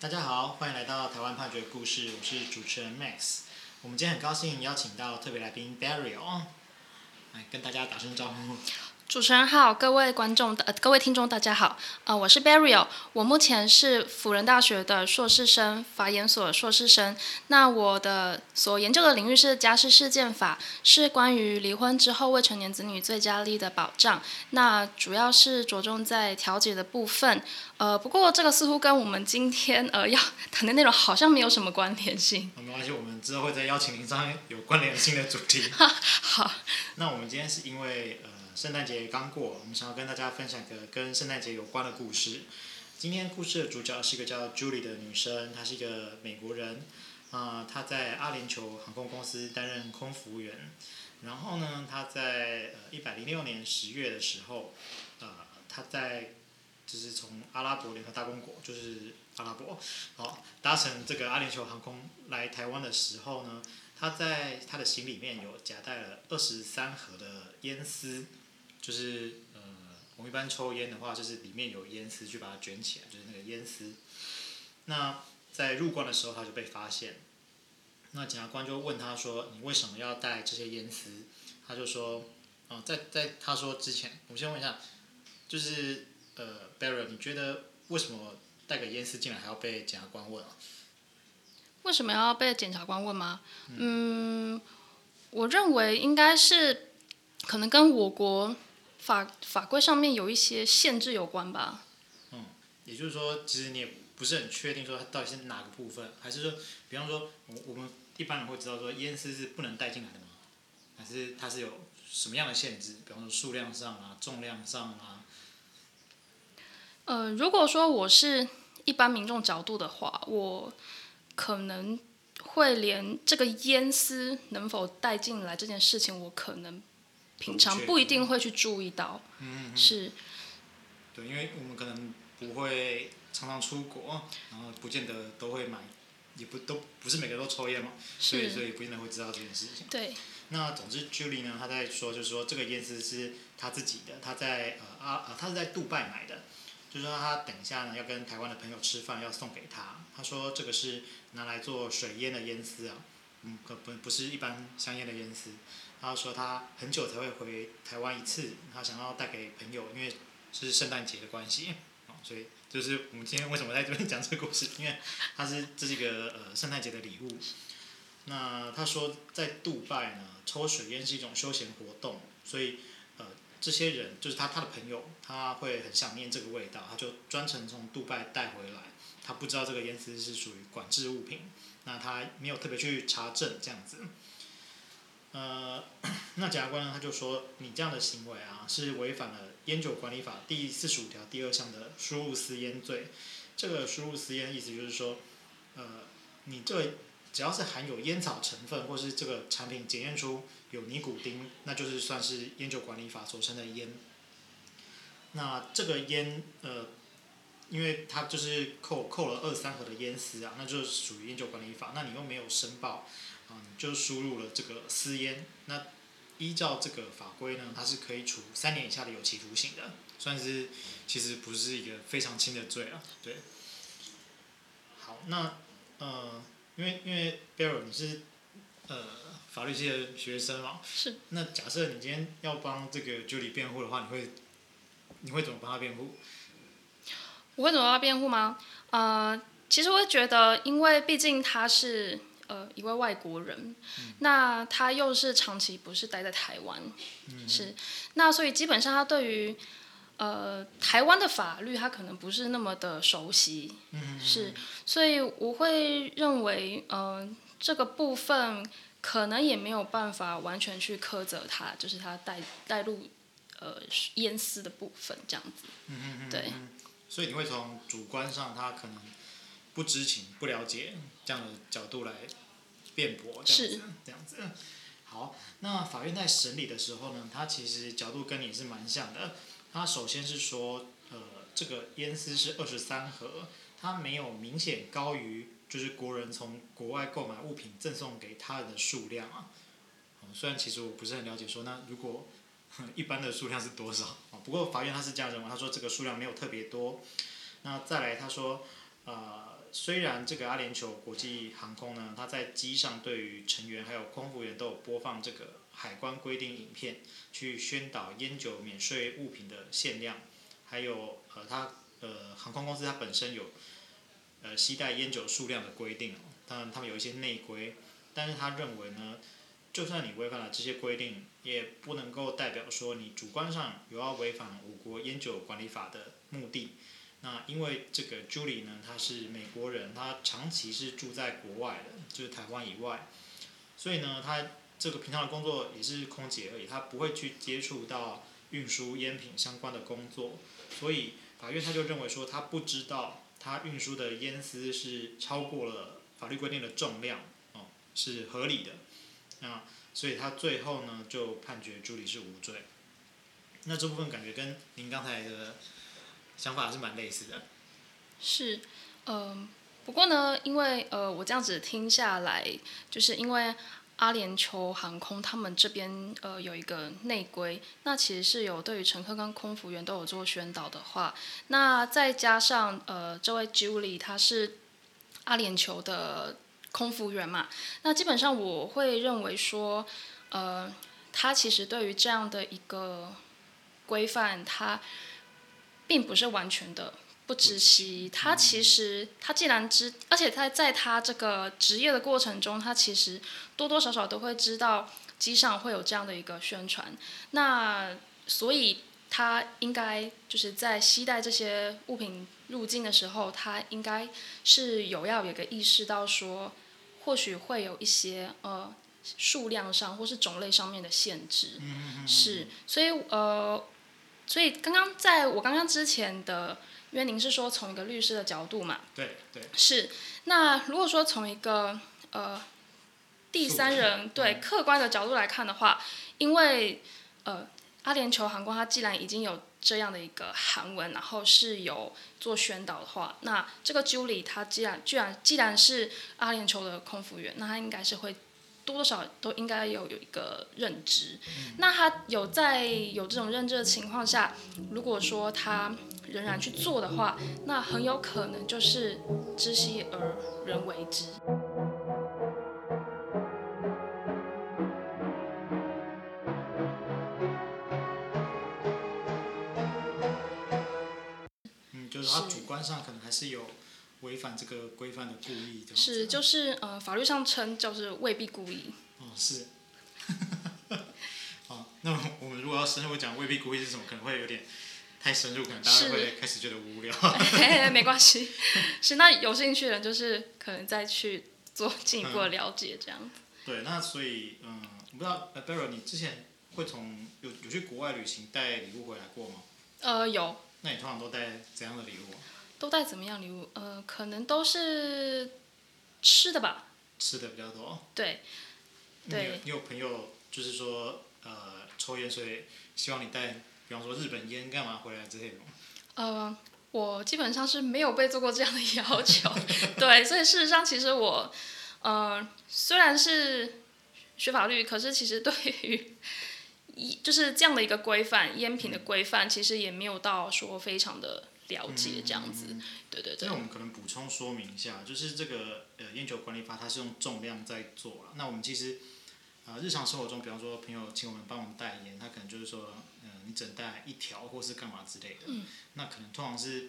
大家好，欢迎来到台湾判决故事，我是主持人 Max。我们今天很高兴邀请到特别来宾 Barry 哦，来跟大家打声招呼。主持人好，各位观众呃，各位听众大家好，呃，我是 Beryl，我目前是辅仁大学的硕士生，法研所硕士生。那我的所研究的领域是家事事件法，是关于离婚之后未成年子女最佳利益的保障。那主要是着重在调解的部分。呃，不过这个似乎跟我们今天呃要 谈的内容好像没有什么关联性。没关系，我们之后会再邀请您上有关联性的主题。好。那我们今天是因为呃。圣诞节刚过，我们想要跟大家分享一个跟圣诞节有关的故事。今天故事的主角是一个叫 Julie 的女生，她是一个美国人，啊、她在阿联酋航空公司担任空服务员。然后呢，她在呃一百零六年十月的时候，呃，她在就是从阿拉伯联合大公国，就是阿拉伯，好搭乘这个阿联酋航空来台湾的时候呢，她在她的行李里面有夹带了二十三盒的烟丝。就是呃，我们一般抽烟的话，就是里面有烟丝，去把它卷起来，就是那个烟丝。那在入关的时候，他就被发现。那检察官就问他说：“你为什么要带这些烟丝？”他就说：“哦，在在他说之前，我先问一下，就是呃，Beryl，你觉得为什么带个烟丝进来还要被检察官问啊？”为什么要被检察官问吗？嗯，嗯我认为应该是可能跟我国。法法规上面有一些限制有关吧。嗯，也就是说，其实你也不是很确定说它到底是哪个部分，还是说，比方说，我我们一般人会知道说烟丝是不能带进来的吗？还是它是有什么样的限制？比方说数量上啊，重量上啊。呃，如果说我是一般民众角度的话，我可能会连这个烟丝能否带进来这件事情，我可能。平常不一定会去注意到，嗯，是，对，因为我们可能不会常常出国，然后不见得都会买，也不都不是每个人都抽烟嘛，所以所以不见得会知道这件事情。对。那总之，Julie 呢，她在说，就是说这个烟丝是她自己的，她在呃啊呃，她是在杜拜买的，就是说她等一下呢要跟台湾的朋友吃饭，要送给她。她说这个是拿来做水烟的烟丝啊，嗯，可不不是一般香烟的烟丝。他说他很久才会回台湾一次，他想要带给朋友，因为是圣诞节的关系，所以就是我们今天为什么在这边讲这个故事，因为他是这是一个呃圣诞节的礼物。那他说在杜拜呢，抽水烟是一种休闲活动，所以呃这些人就是他他的朋友，他会很想念这个味道，他就专程从杜拜带回来。他不知道这个烟丝是属于管制物品，那他没有特别去查证这样子。呃，那检察官呢，他就说，你这样的行为啊，是违反了《烟酒管理法》第四十五条第二项的输入私烟罪。这个输入私烟意思就是说，呃，你这只要是含有烟草成分，或是这个产品检验出有尼古丁，那就是算是《烟酒管理法》所称的烟。那这个烟，呃，因为他就是扣扣了二三盒的烟丝啊，那就是属于《烟酒管理法》，那你又没有申报。嗯，就输入了这个私烟，那依照这个法规呢，它是可以处三年以下的有期徒刑的，算是其实不是一个非常轻的罪啊。对，好，那呃，因为因为 Beryl 你是呃法律系的学生嘛，是。那假设你今天要帮这个 Julie 辩护的话，你会你会怎么帮他辩护？我为什么要辩护吗？呃，其实我会觉得，因为毕竟他是。呃，一位外国人，嗯、那他又是长期不是待在台湾，嗯、是，那所以基本上他对于呃台湾的法律他可能不是那么的熟悉，嗯、是，所以我会认为呃这个部分可能也没有办法完全去苛责他，就是他带带入呃烟丝的部分这样子，嗯、对，所以你会从主观上他可能不知情不了解这样的角度来。辩驳这样子，是这样子。好，那法院在审理的时候呢，他其实角度跟你是蛮像的。他首先是说，呃，这个烟丝是二十三盒，它没有明显高于就是国人从国外购买物品赠送给他人的数量啊。虽然其实我不是很了解说，说那如果 一般的数量是多少啊？不过法院他是这样认为，他说这个数量没有特别多。那再来他说，呃。虽然这个阿联酋国际航空呢，它在机上对于成员还有空服员都有播放这个海关规定影片，去宣导烟酒免税物品的限量，还有呃它呃航空公司它本身有呃携带烟酒数量的规定，当然他们有一些内规，但是他认为呢，就算你违反了这些规定，也不能够代表说你主观上有要违反我国烟酒管理法的目的。那因为这个 Julie 呢，她是美国人，她长期是住在国外的，就是台湾以外，所以呢，她这个平常的工作也是空姐而已，她不会去接触到运输烟品相关的工作，所以法院他就认为说，他不知道他运输的烟丝是超过了法律规定的重量，哦，是合理的，那所以他最后呢就判决朱莉是无罪。那这部分感觉跟您刚才的。想法是蛮类似的，是，嗯、呃，不过呢，因为呃，我这样子听下来，就是因为阿联酋航空他们这边呃有一个内规，那其实是有对于乘客跟空服员都有做宣导的话，那再加上呃这位 Julie 她是阿联酋的空服员嘛，那基本上我会认为说，呃，他其实对于这样的一个规范，他。并不是完全的不知悉，他其实他既然知，而且他在他这个职业的过程中，他其实多多少少都会知道机上会有这样的一个宣传，那所以他应该就是在携带这些物品入境的时候，他应该是有要有个意识到说，或许会有一些呃数量上或是种类上面的限制，是，所以呃。所以刚刚在我刚刚之前的，因为您是说从一个律师的角度嘛，对对，是。那如果说从一个呃第三人对客观的角度来看的话，因为呃阿联酋航空它既然已经有这样的一个韩文，然后是有做宣导的话，那这个 Julie 他既然居然既然是阿联酋的空服员，那他应该是会。多多少少都应该有有一个认知，那他有在有这种认知的情况下，如果说他仍然去做的话，那很有可能就是知悉而人为之。就是他主观上可能还是有。违反这个规范的故意，是就是呃，法律上称就是未必故意。哦，是。哦，那我们如果要深入讲未必故意是什么，可能会有点太深入，可能大家会开始觉得无聊。没关系，是那有兴趣的人就是可能再去做进一步的了解这样子。嗯、对，那所以嗯，我不知道 Beryl 你之前会从有有去国外旅行带礼物回来过吗？呃，有。那你通常都带怎样的礼物？都带怎么样礼物？呃，可能都是吃的吧。吃的比较多。对。对。你有朋友就是说呃抽烟，所以希望你带，比方说日本烟干嘛回来之类的吗？呃，我基本上是没有被做过这样的要求。对，所以事实上其实我呃虽然是学法律，可是其实对于一就是这样的一个规范，烟品的规范，其实也没有到说非常的。了解这样子，嗯、对对对。那我们可能补充说明一下，就是这个呃烟酒管理法，它是用重量在做了。那我们其实啊、呃，日常生活中，比方说朋友请我们帮我们代烟，他可能就是说，呃，你只带一条或是干嘛之类的。嗯。那可能通常是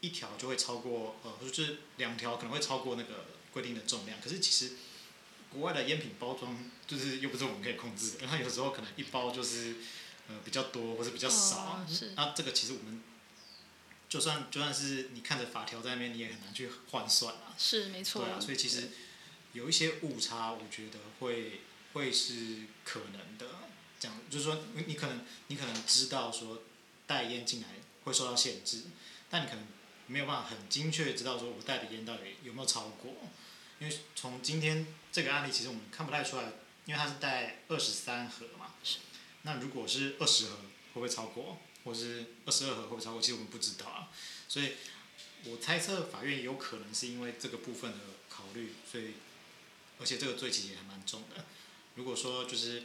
一条就会超过，呃，就是两条可能会超过那个规定的重量。可是其实国外的烟品包装就是又不是我们可以控制的，因为它有时候可能一包就是呃比较多或者比较少。那这个其实我们。就算就算是你看着法条在那边，你也很难去换算啊。是没错。对啊，所以其实有一些误差，我觉得会会是可能的。这样就是说，你可能你可能知道说带烟进来会受到限制，但你可能没有办法很精确知道说我带的烟到底有没有超过。因为从今天这个案例，其实我们看不太出来，因为它是带二十三盒嘛。那如果是二十盒，会不会超过？或是二十二盒会不会超过？其实我们不知道啊，所以我猜测法院有可能是因为这个部分的考虑，所以而且这个罪其实也还蛮重的。如果说就是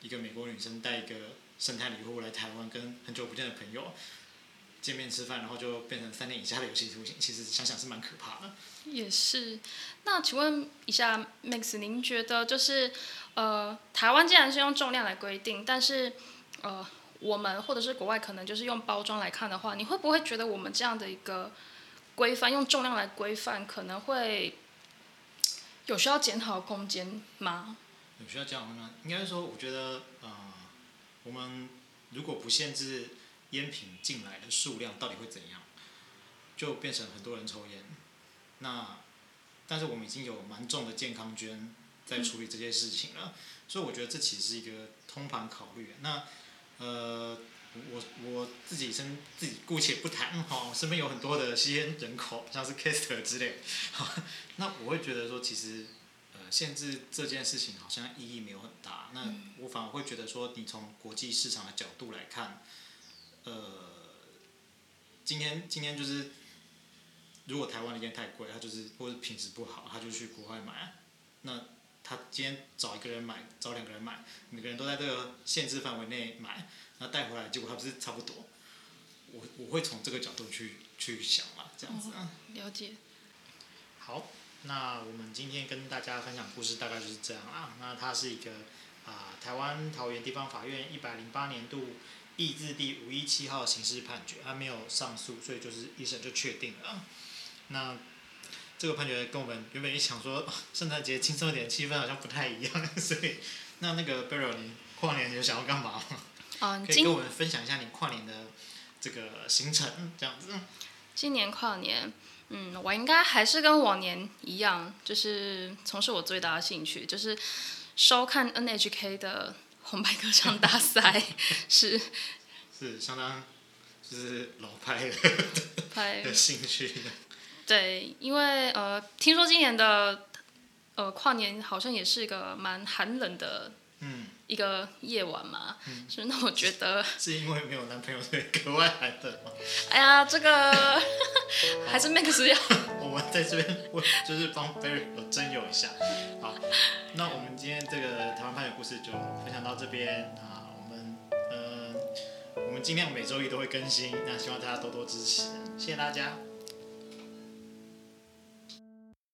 一个美国女生带一个圣诞礼物来台湾，跟很久不见的朋友见面吃饭，然后就变成三年以下的有期徒刑，其实想想是蛮可怕的。也是。那请问一下，Max，您觉得就是呃，台湾既然是用重量来规定，但是呃，我们或者是国外可能就是用包装来看的话，你会不会觉得我们这样的一个规范用重量来规范，可能会有需要检讨的空间吗？有需要检讨吗？应该说，我觉得呃，我们如果不限制烟品进来的数量，到底会怎样？就变成很多人抽烟。那但是我们已经有蛮重的健康捐在处理这件事情了，嗯、所以我觉得这其实是一个通盘考虑。那呃，我我自己身自己姑且不谈哈，我身边有很多的吸烟人口，像是 Caster 之类，那我会觉得说，其实呃，限制这件事情好像意义没有很大。那我反而会觉得说，你从国际市场的角度来看，呃，今天今天就是。如果台湾的烟太贵，他就是或者品质不好，他就去国外买。那他今天找一个人买，找两个人买，每个人都在这个限制范围内买，那带回来结果还不是差不多？我我会从这个角度去去想嘛，这样子啊。了解。好，那我们今天跟大家分享故事大概就是这样啊。那它是一个啊、呃，台湾桃园地方法院一百零八年度易字第五一七号刑事判决，他没有上诉，所以就是一审就确定了。那这个判决跟我们原本一想说圣诞节轻松一点气氛好像不太一样，所以那那个 Beryl 你跨年有想要干嘛吗？嗯，可以跟我们分享一下你跨年的这个行程这样子。今年跨年，嗯，我应该还是跟往年一样，就是从事我最大的兴趣，就是收看 NHK 的红白歌唱大赛，是是相当就是老派的派的兴趣。对，因为呃，听说今年的呃跨年好像也是一个蛮寒冷的，嗯，一个夜晚嘛，嗯，是那我觉得是因为没有男朋友所以格外寒冷吗？哎呀，这个 还是 Max 要，我们在这边我就是帮 Beryl 征友一下，好，那我们今天这个台湾派的故事就分享到这边啊，我们嗯、我们尽量每周一都会更新，那希望大家多多支持，谢谢大家。